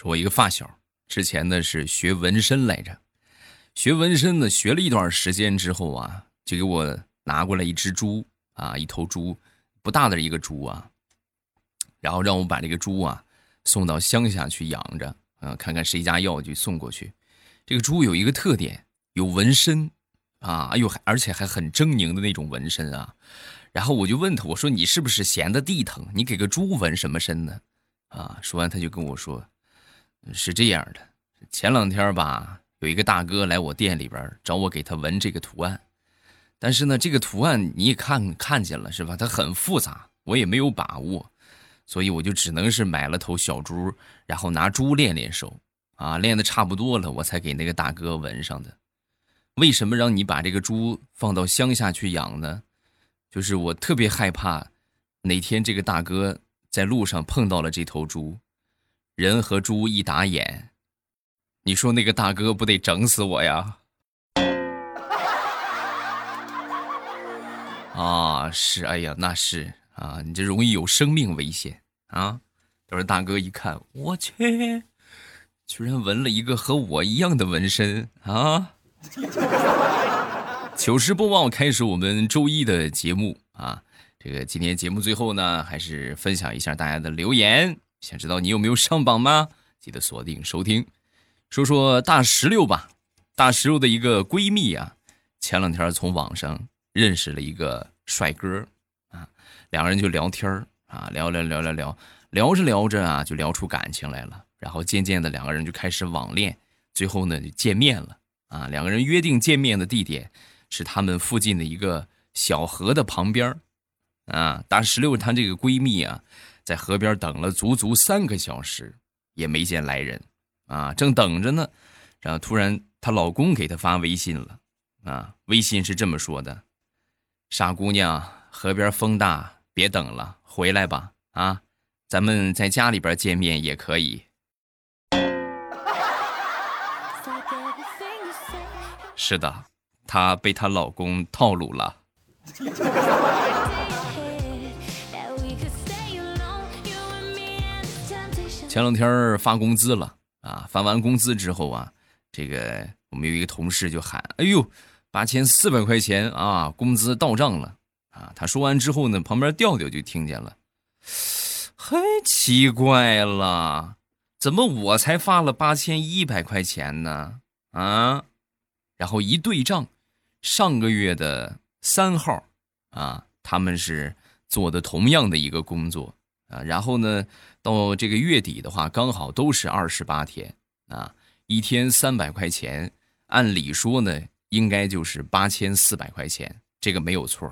说我一个发小，之前呢是学纹身来着，学纹身呢学了一段时间之后啊，就给我拿过来一只猪啊，一头猪，不大的一个猪啊，然后让我把这个猪啊送到乡下去养着，啊，看看谁家要就送过去。这个猪有一个特点，有纹身啊，哎呦，而且还很狰狞的那种纹身啊。然后我就问他，我说你是不是闲的地疼？你给个猪纹什么身呢？啊，说完他就跟我说。是这样的，前两天吧，有一个大哥来我店里边找我给他纹这个图案，但是呢，这个图案你也看看见了是吧？它很复杂，我也没有把握，所以我就只能是买了头小猪，然后拿猪练练手，啊，练的差不多了，我才给那个大哥纹上的。为什么让你把这个猪放到乡下去养呢？就是我特别害怕，哪天这个大哥在路上碰到了这头猪。人和猪一打眼，你说那个大哥不得整死我呀？啊，是，哎呀，那是啊，你这容易有生命危险啊！要是大哥一看，我去，居然纹了一个和我一样的纹身啊！糗事播报开始，我们周一的节目啊，这个今天节目最后呢，还是分享一下大家的留言。想知道你有没有上榜吗？记得锁定收听。说说大石榴吧，大石榴的一个闺蜜啊，前两天从网上认识了一个帅哥啊，两个人就聊天啊，聊聊聊聊聊，聊着聊着啊，就聊出感情来了。然后渐渐的，两个人就开始网恋，最后呢就见面了啊。两个人约定见面的地点是他们附近的一个小河的旁边啊。大石榴她这个闺蜜啊。在河边等了足足三个小时，也没见来人，啊，正等着呢，然后突然她老公给她发微信了，啊，微信是这么说的：“傻姑娘，河边风大，别等了，回来吧，啊，咱们在家里边见面也可以。”是的，她被她老公套路了。前两天发工资了啊！发完工资之后啊，这个我们有一个同事就喊：“哎呦，八千四百块钱啊，工资到账了啊！”他说完之后呢，旁边调调就听见了，嘿，奇怪了，怎么我才发了八千一百块钱呢？啊！然后一对账，上个月的三号啊，他们是做的同样的一个工作啊，然后呢。到这个月底的话，刚好都是二十八天啊，一天三百块钱，按理说呢，应该就是八千四百块钱，这个没有错。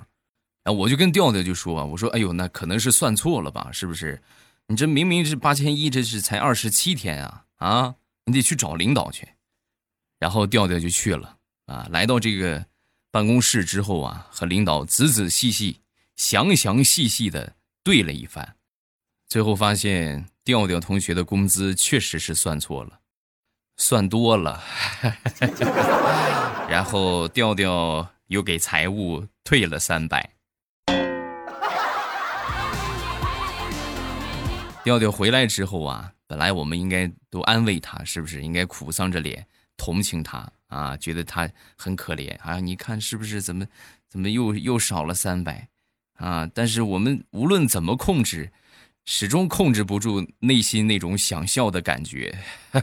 啊，我就跟调调就说，我说，哎呦，那可能是算错了吧？是不是？你这明明是八千一，这是才二十七天啊！啊，你得去找领导去。然后调调就去了啊，来到这个办公室之后啊，和领导仔仔细细、详详细细的对了一番。最后发现调调同学的工资确实是算错了，算多了，然后调调又给财务退了三百。调调回来之后啊，本来我们应该都安慰他，是不是应该苦丧着脸同情他啊？觉得他很可怜啊？你看是不是？怎么怎么又又少了三百啊？但是我们无论怎么控制。始终控制不住内心那种想笑的感觉。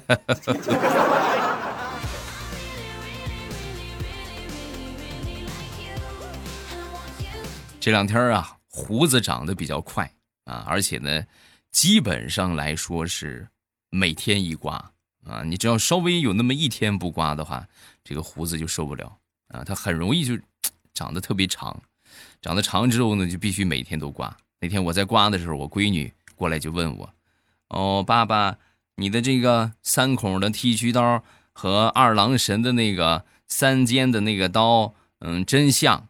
这两天啊，胡子长得比较快啊，而且呢，基本上来说是每天一刮啊。你只要稍微有那么一天不刮的话，这个胡子就受不了啊，它很容易就长得特别长。长得长之后呢，就必须每天都刮。那天我在刮的时候，我闺女过来就问我：“哦，爸爸，你的这个三孔的剃须刀和二郎神的那个三尖的那个刀，嗯，真像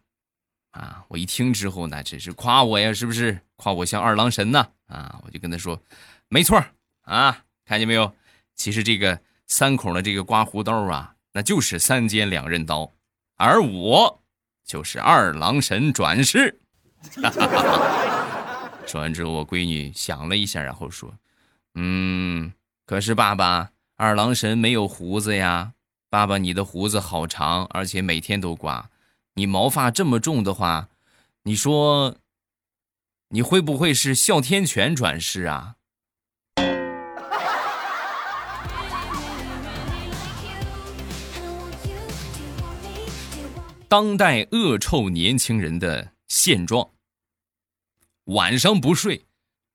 啊！”我一听之后呢，这是夸我呀，是不是夸我像二郎神呢？啊，我就跟他说：“没错啊，看见没有？其实这个三孔的这个刮胡刀啊，那就是三尖两刃刀，而我就是二郎神转世。”说完之后，我闺女想了一下，然后说：“嗯，可是爸爸，二郎神没有胡子呀。爸爸，你的胡子好长，而且每天都刮。你毛发这么重的话，你说你会不会是哮天犬转世啊？当代恶臭年轻人的现状：晚上不睡，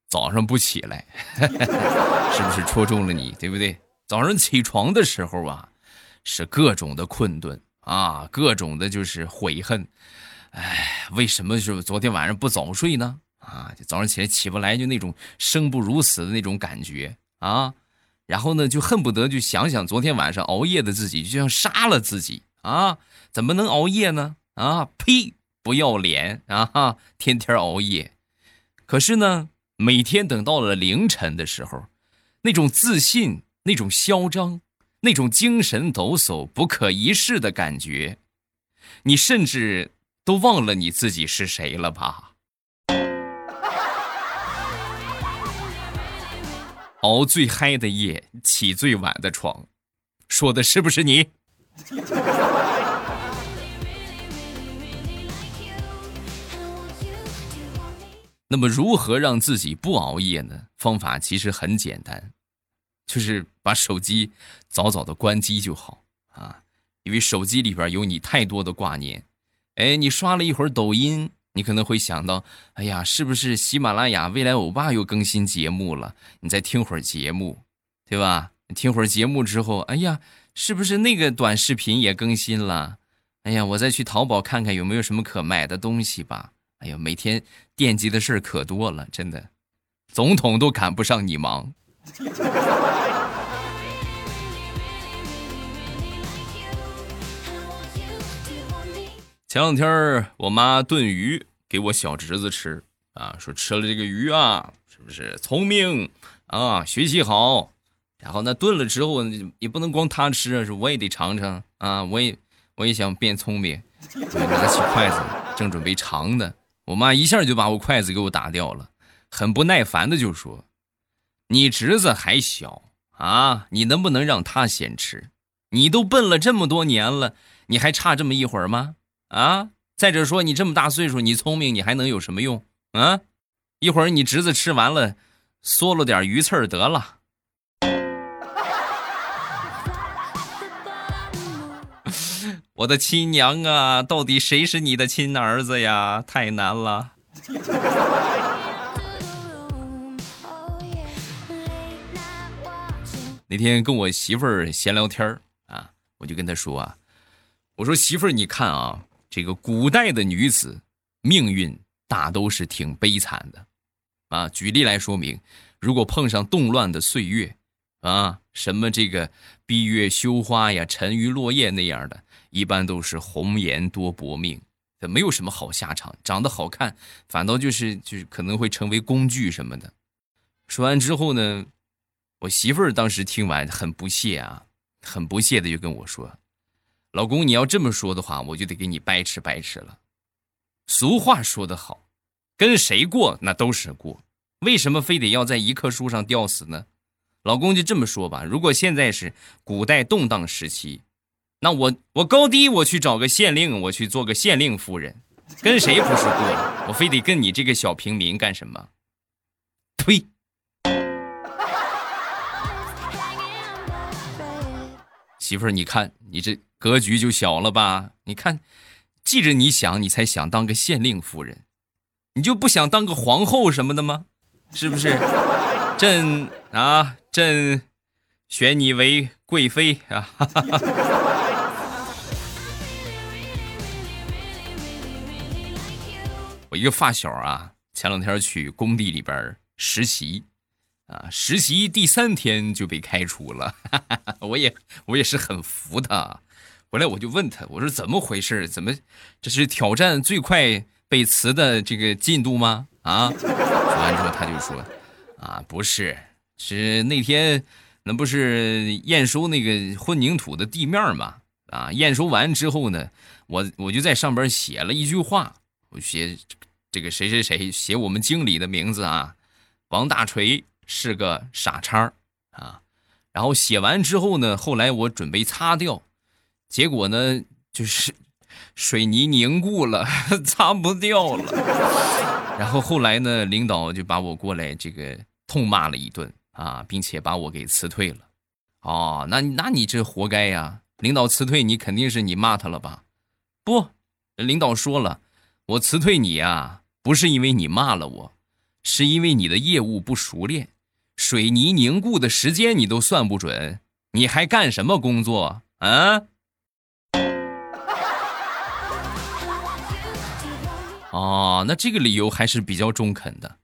早上不起来，是不是戳中了你？对不对？早上起床的时候啊，是各种的困顿啊，各种的就是悔恨。哎，为什么是昨天晚上不早睡呢？啊，就早上起来起不来，就那种生不如死的那种感觉啊。然后呢，就恨不得就想想昨天晚上熬夜的自己，就像杀了自己啊。怎么能熬夜呢？啊，呸！不要脸啊！天天熬夜，可是呢，每天等到了凌晨的时候，那种自信、那种嚣张、那种精神抖擞、不可一世的感觉，你甚至都忘了你自己是谁了吧？熬最嗨的夜，起最晚的床，说的是不是你？那么如何让自己不熬夜呢？方法其实很简单，就是把手机早早的关机就好啊。因为手机里边有你太多的挂念。哎，你刷了一会儿抖音，你可能会想到，哎呀，是不是喜马拉雅未来欧巴又更新节目了？你再听会儿节目，对吧？听会儿节目之后，哎呀，是不是那个短视频也更新了？哎呀，我再去淘宝看看有没有什么可买的东西吧。哎呦，每天惦记的事儿可多了，真的，总统都赶不上你忙。前两天我妈炖鱼给我小侄子吃啊，说吃了这个鱼啊，是不是聪明啊，学习好？然后那炖了之后也不能光他吃啊，是我也得尝尝啊，我也我也想变聪明，拿起筷子正准备尝呢。我妈一下就把我筷子给我打掉了，很不耐烦的就说：“你侄子还小啊，你能不能让他先吃？你都笨了这么多年了，你还差这么一会儿吗？啊！再者说，你这么大岁数，你聪明，你还能有什么用啊？一会儿你侄子吃完了，嗦了点鱼刺儿得了。”我的亲娘啊，到底谁是你的亲儿子呀？太难了。那天跟我媳妇儿闲聊天儿啊，我就跟她说啊，我说媳妇儿，你看啊，这个古代的女子命运大都是挺悲惨的啊。举例来说明，如果碰上动乱的岁月啊，什么这个闭月羞花呀、沉鱼落雁那样的。一般都是红颜多薄命，这没有什么好下场。长得好看，反倒就是就是可能会成为工具什么的。说完之后呢，我媳妇儿当时听完很不屑啊，很不屑的就跟我说：“老公，你要这么说的话，我就得给你掰扯掰扯了。俗话说得好，跟谁过那都是过，为什么非得要在一棵树上吊死呢？老公就这么说吧，如果现在是古代动荡时期。”那我我高低我去找个县令，我去做个县令夫人，跟谁不是过？我非得跟你这个小平民干什么？呸！媳妇儿，你看你这格局就小了吧？你看，记着你想，你才想当个县令夫人，你就不想当个皇后什么的吗？是不是？朕啊，朕选你为贵妃 啊！哈哈哈。我一个发小啊，前两天去工地里边实习，啊，实习第三天就被开除了。我也我也是很服他。回来我就问他，我说怎么回事？怎么这是挑战最快被辞的这个进度吗？啊？说完之后他就说，啊，不是，是那天那不是验收那个混凝土的地面嘛？啊，验收完之后呢，我我就在上边写了一句话。我写这个谁谁谁写我们经理的名字啊，王大锤是个傻叉啊，然后写完之后呢，后来我准备擦掉，结果呢就是水泥凝固了，擦不掉了。然后后来呢，领导就把我过来这个痛骂了一顿啊，并且把我给辞退了。哦，那那你这活该呀！领导辞退你，肯定是你骂他了吧？不，领导说了，我辞退你啊，不是因为你骂了我，是因为你的业务不熟练。水泥凝固的时间你都算不准，你还干什么工作啊？哦，那这个理由还是比较中肯的。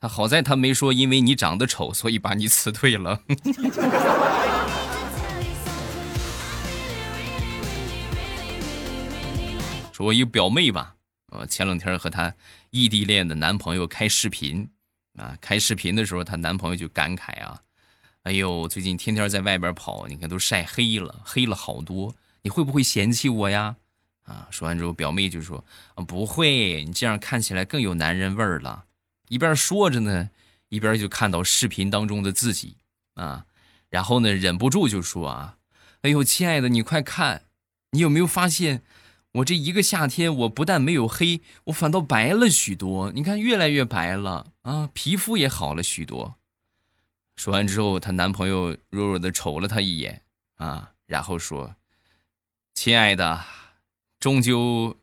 他好在他没说因为你长得丑，所以把你辞退了。说我一表妹吧，呃，前两天和她异地恋的男朋友开视频。啊，开视频的时候，她男朋友就感慨啊：“哎呦，最近天天在外边跑，你看都晒黑了，黑了好多。你会不会嫌弃我呀？”啊，说完之后，表妹就说：“啊，不会，你这样看起来更有男人味儿了。”一边说着呢，一边就看到视频当中的自己啊，然后呢，忍不住就说：“啊，哎呦，亲爱的，你快看，你有没有发现？”我这一个夏天，我不但没有黑，我反倒白了许多。你看，越来越白了啊，皮肤也好了许多。说完之后，她男朋友弱弱的瞅了她一眼啊，然后说：“亲爱的，终究，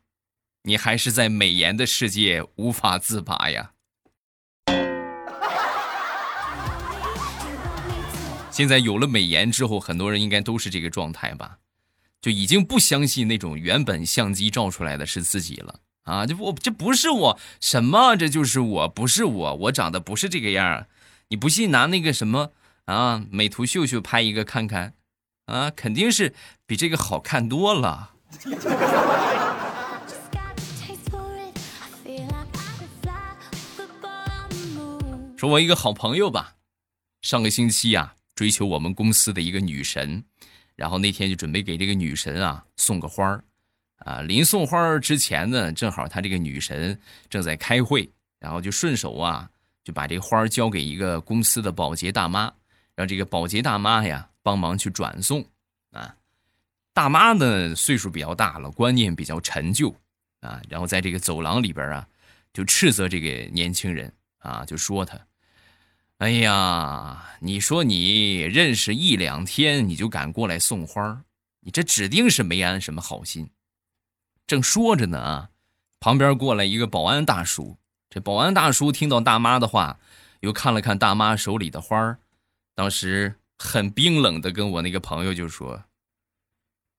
你还是在美颜的世界无法自拔呀。”现在有了美颜之后，很多人应该都是这个状态吧。就已经不相信那种原本相机照出来的是自己了啊！这不这不是我什么？这就是我不是我，我长得不是这个样你不信拿那个什么啊，美图秀秀拍一个看看啊，肯定是比这个好看多了。说我一个好朋友吧，上个星期呀，追求我们公司的一个女神。然后那天就准备给这个女神啊送个花儿，啊，临送花儿之前呢，正好他这个女神正在开会，然后就顺手啊就把这花儿交给一个公司的保洁大妈，让这个保洁大妈呀帮忙去转送。啊，大妈呢岁数比较大了，观念比较陈旧，啊，然后在这个走廊里边啊就斥责这个年轻人啊，就说他。哎呀，你说你认识一两天你就敢过来送花你这指定是没安什么好心。正说着呢啊，旁边过来一个保安大叔。这保安大叔听到大妈的话，又看了看大妈手里的花当时很冰冷的跟我那个朋友就说：“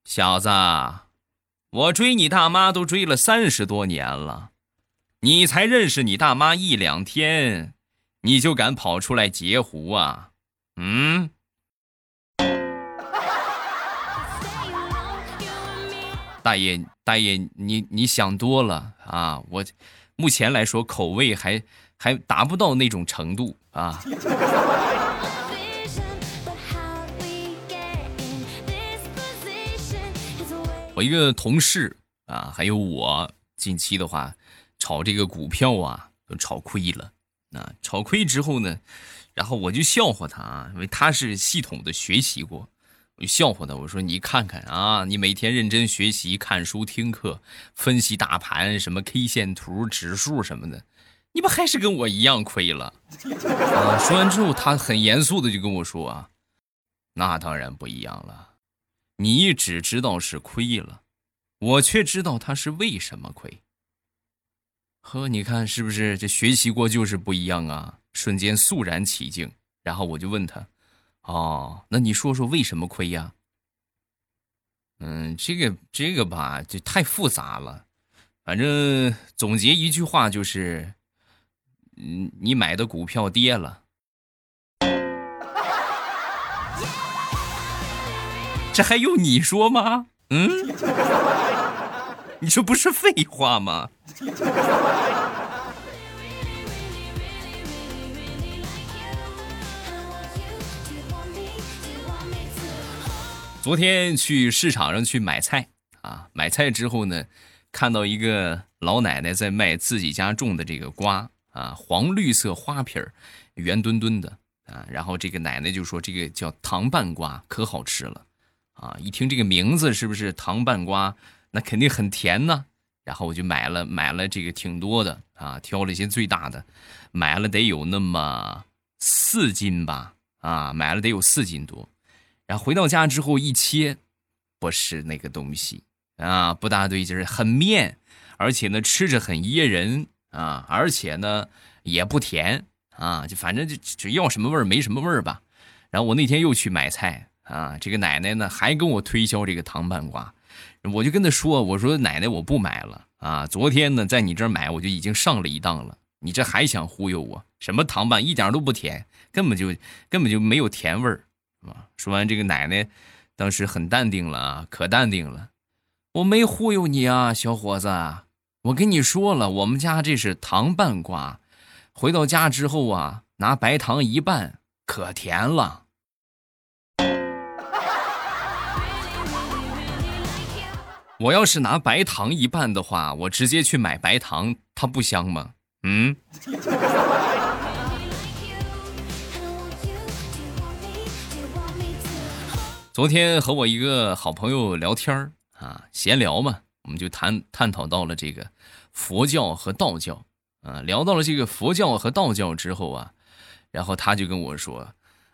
小子，我追你大妈都追了三十多年了，你才认识你大妈一两天。”你就敢跑出来截胡啊？嗯，大爷，大爷，你你想多了啊！我目前来说口味还还达不到那种程度啊。我一个同事啊，还有我近期的话，炒这个股票啊，都炒亏了。啊，炒亏之后呢，然后我就笑话他啊，因为他是系统的学习过，我就笑话他，我说你看看啊，你每天认真学习、看书、听课、分析大盘，什么 K 线图、指数什么的，你不还是跟我一样亏了？啊，说完之后，他很严肃的就跟我说啊，那当然不一样了，你只知道是亏了，我却知道他是为什么亏。呵，你看是不是这学习过就是不一样啊？瞬间肃然起敬。然后我就问他：“哦，那你说说为什么亏呀？”嗯，这个这个吧，就太复杂了。反正总结一句话就是：嗯，你买的股票跌了。这还用你说吗？嗯，你这不是废话吗？昨天去市场上去买菜啊，买菜之后呢，看到一个老奶奶在卖自己家种的这个瓜啊，黄绿色花皮儿，圆墩墩的，啊。然后这个奶奶就说这个叫糖拌瓜，可好吃了啊！一听这个名字是不是糖拌瓜，那肯定很甜呢。然后我就买了买了这个挺多的啊，挑了一些最大的，买了得有那么四斤吧啊，买了得有四斤多。然后回到家之后一切，不是那个东西啊，不大对劲，很面，而且呢吃着很噎人啊，而且呢也不甜啊，就反正就就要什么味儿没什么味儿吧。然后我那天又去买菜啊，这个奶奶呢还跟我推销这个糖拌瓜。我就跟他说：“我说奶奶，我不买了啊！昨天呢，在你这儿买，我就已经上了一当了。你这还想忽悠我？什么糖拌，一点都不甜，根本就根本就没有甜味儿，啊！”说完，这个奶奶当时很淡定了啊，可淡定了。我没忽悠你啊，小伙子，我跟你说了，我们家这是糖拌瓜，回到家之后啊，拿白糖一拌，可甜了。我要是拿白糖一半的话，我直接去买白糖，它不香吗？嗯。昨天和我一个好朋友聊天啊，闲聊嘛，我们就谈探讨到了这个佛教和道教啊，聊到了这个佛教和道教之后啊，然后他就跟我说：“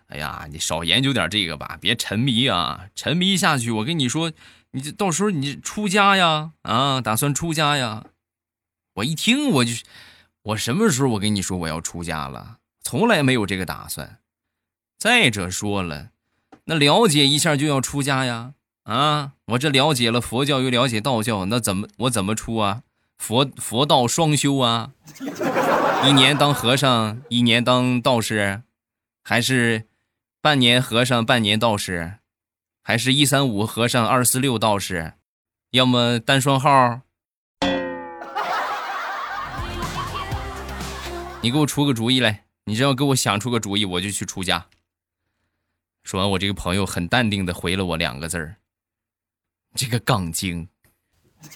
哎呀，你少研究点这个吧，别沉迷啊，沉迷下去，我跟你说。”你这到时候你出家呀？啊，打算出家呀？我一听我就，我什么时候我跟你说我要出家了？从来没有这个打算。再者说了，那了解一下就要出家呀？啊，我这了解了佛教又了解道教，那怎么我怎么出啊？佛佛道双修啊？一年当和尚，一年当道士，还是半年和尚半年道士？还是一三五和尚二四六道士，要么单双号。你给我出个主意来！你只要给我想出个主意，我就去出家。说完，我这个朋友很淡定的回了我两个字儿：“这个杠精。”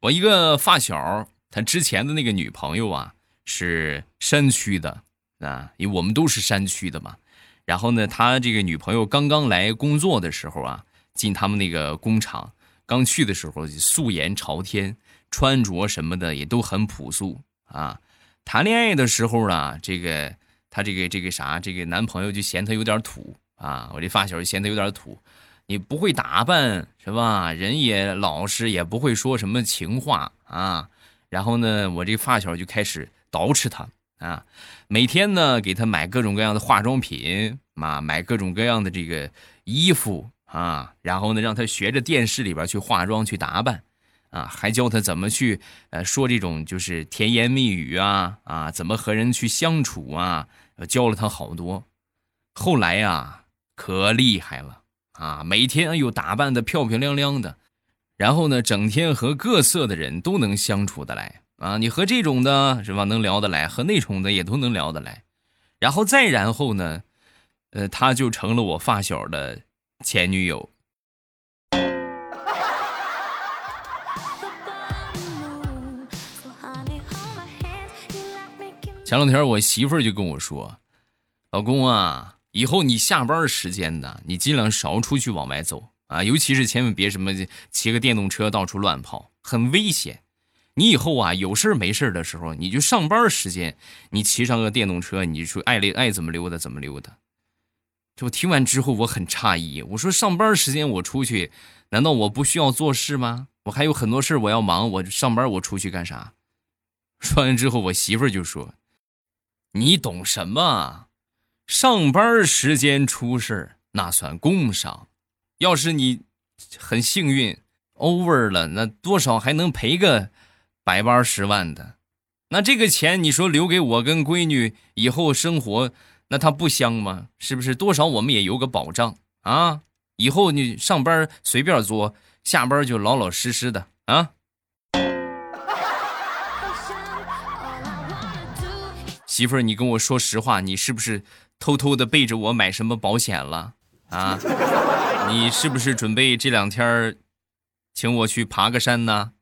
我一个发小，他之前的那个女朋友啊，是山区的。啊，因为我们都是山区的嘛，然后呢，他这个女朋友刚刚来工作的时候啊，进他们那个工厂，刚去的时候素颜朝天，穿着什么的也都很朴素啊。谈恋爱的时候啊，这个他这个这个啥，这个男朋友就嫌他有点土啊，我这发小就嫌他有点土，你不会打扮是吧？人也老实，也不会说什么情话啊。然后呢，我这发小就开始捯饬他。啊，每天呢给他买各种各样的化妆品，啊，买各种各样的这个衣服啊，然后呢让他学着电视里边去化妆去打扮，啊，还教他怎么去呃说这种就是甜言蜜语啊啊，怎么和人去相处啊，教了他好多。后来呀可厉害了啊，每天又打扮的漂漂亮亮的，然后呢整天和各色的人都能相处的来。啊，你和这种的是吧，能聊得来；和那种的也都能聊得来。然后再然后呢，呃，他就成了我发小的前女友。前两天我媳妇儿就跟我说：“老公啊，以后你下班时间呢，你尽量少出去往外走啊，尤其是千万别什么骑个电动车到处乱跑，很危险。”你以后啊，有事没事的时候，你就上班时间，你骑上个电动车，你就爱爱怎么溜达怎么溜达。就听完之后，我很诧异，我说上班时间我出去，难道我不需要做事吗？我还有很多事我要忙，我上班我出去干啥？说完之后，我媳妇就说：“你懂什么？上班时间出事那算工伤，要是你很幸运 over 了，那多少还能赔个。”百八十万的，那这个钱你说留给我跟闺女以后生活，那它不香吗？是不是？多少我们也有个保障啊！以后你上班随便作，下班就老老实实的啊。媳妇儿，你跟我说实话，你是不是偷偷的背着我买什么保险了啊？你是不是准备这两天请我去爬个山呢？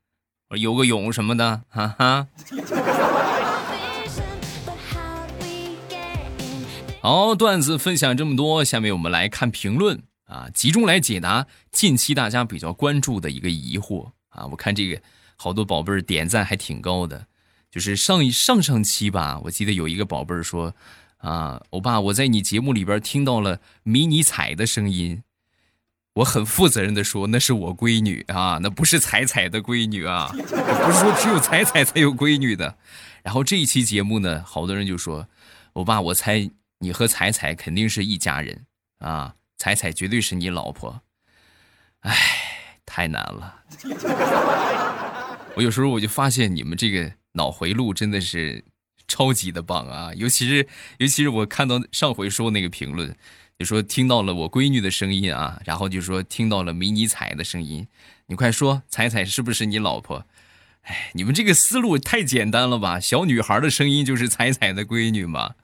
游个泳什么的，哈哈。好，段子分享这么多，下面我们来看评论啊，集中来解答近期大家比较关注的一个疑惑啊。我看这个好多宝贝儿点赞还挺高的，就是上一上上期吧，我记得有一个宝贝儿说啊，欧巴，我在你节目里边听到了迷你彩的声音，我很负责任的说，那是我闺女啊，那不是彩彩的闺女啊，不是说只有彩彩才有闺女的。然后这一期节目呢，好多人就说，欧巴，我猜。你和彩彩肯定是一家人啊！彩彩绝对是你老婆，哎，太难了。我有时候我就发现你们这个脑回路真的是超级的棒啊！尤其是尤其是我看到上回说那个评论，就说听到了我闺女的声音啊，然后就说听到了迷你彩的声音，你快说彩彩是不是你老婆？哎，你们这个思路太简单了吧？小女孩的声音就是彩彩的闺女吗？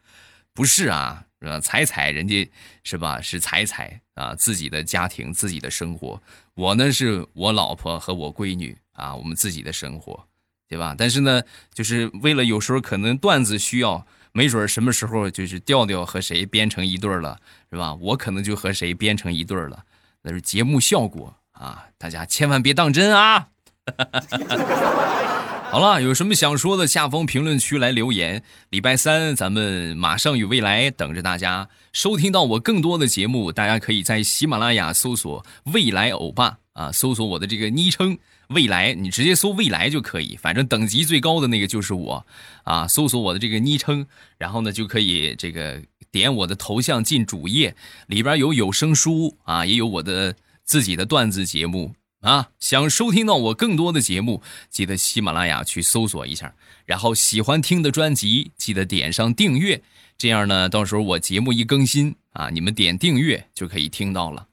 不是啊，是吧，彩彩人家是吧？是彩彩啊，自己的家庭，自己的生活。我呢，是我老婆和我闺女啊，我们自己的生活，对吧？但是呢，就是为了有时候可能段子需要，没准什么时候就是调调和谁编成一对了，是吧？我可能就和谁编成一对了，那是节目效果啊，大家千万别当真啊。好了，有什么想说的，下方评论区来留言。礼拜三咱们马上与未来等着大家收听到我更多的节目，大家可以在喜马拉雅搜索“未来欧巴”啊，搜索我的这个昵称“未来”，你直接搜“未来”就可以，反正等级最高的那个就是我啊。搜索我的这个昵称，然后呢就可以这个点我的头像进主页，里边有有声书啊，也有我的自己的段子节目。啊，想收听到我更多的节目，记得喜马拉雅去搜索一下。然后喜欢听的专辑，记得点上订阅。这样呢，到时候我节目一更新啊，你们点订阅就可以听到了。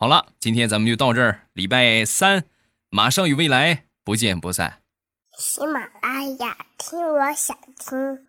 好了，今天咱们就到这儿。礼拜三，马上与未来不见不散。喜马拉雅听，我想听。